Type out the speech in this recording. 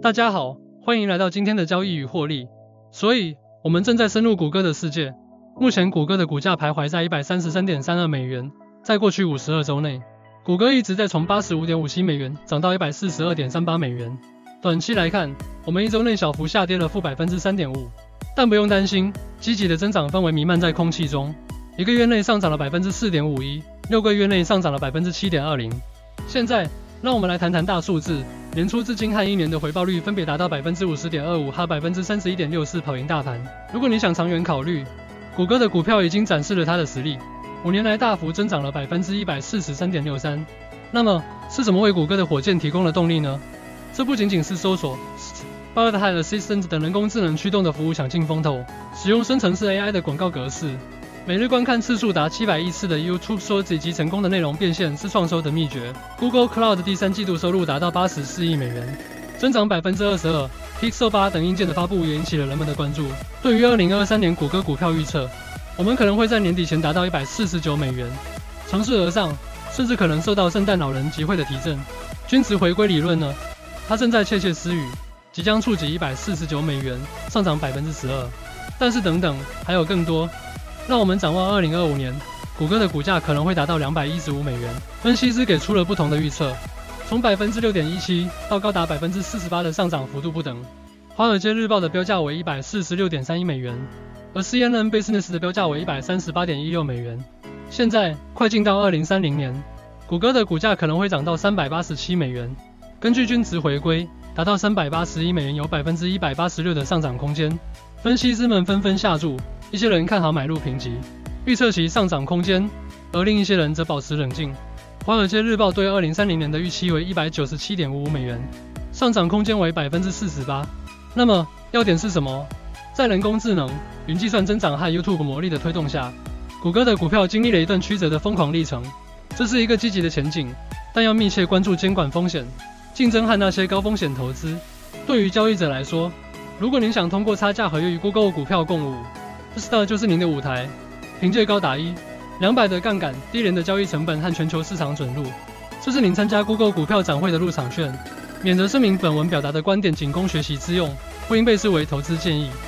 大家好，欢迎来到今天的交易与获利。所以，我们正在深入谷歌的世界。目前，谷歌的股价徘徊在一百三十三点三二美元。在过去五十二周内，谷歌一直在从八十五点五七美元涨到一百四十二点三八美元。短期来看，我们一周内小幅下跌了负百分之三点五，但不用担心，积极的增长氛围弥漫在空气中。一个月内上涨了百分之四点五一，六个月内上涨了百分之七点二零。现在，让我们来谈谈大数字。年初至今和一年的回报率分别达到百分之五十点二五和百分之三十一点六四，跑赢大盘。如果你想长远考虑，谷歌的股票已经展示了它的实力，五年来大幅增长了百分之一百四十三点六三。那么是什么为谷歌的火箭提供了动力呢？这不仅仅是搜索、Bard Assistant 等人工智能驱动的服务抢尽风头，使用生成式 AI 的广告格式。每日观看次数达七百亿次的 YouTube Shorts 以及成功的内容变现是创收的秘诀。Google Cloud 第三季度收入达到八十四亿美元，增长百分之二十二。Pixel 八等硬件的发布也引起了人们的关注。对于二零二三年谷歌股票预测，我们可能会在年底前达到一百四十九美元，乘势而上，甚至可能受到圣诞老人集会的提振。均值回归理论呢？它正在窃窃私语，即将触及一百四十九美元，上涨百分之十二。但是等等，还有更多。让我们展望二零二五年，谷歌的股价可能会达到两百一十五美元。分析师给出了不同的预测，从百分之六点一七到高达百分之四十八的上涨幅度不等。华尔街日报的标价为一百四十六点三一美元，而 CNN Business 的标价为一百三十八点一六美元。现在快进到二零三零年，谷歌的股价可能会涨到三百八十七美元。根据均值回归，达到三百八十一美元有百分之一百八十六的上涨空间。分析师们纷纷下注。一些人看好买入评级，预测其上涨空间，而另一些人则保持冷静。华尔街日报对二零三零年的预期为一百九十七点五五美元，上涨空间为百分之四十八。那么要点是什么？在人工智能、云计算增长和 YouTube 魔力的推动下，谷歌的股票经历了一段曲折的疯狂历程。这是一个积极的前景，但要密切关注监管风险、竞争和那些高风险投资。对于交易者来说，如果您想通过差价合约与 Google 股票共舞，Star 就是您的舞台，凭借高达一两百的杠杆、低廉的交易成本和全球市场准入，这是您参加 Google 股票展会的入场券。免责声明：本文表达的观点仅供学习之用，不应被视为投资建议。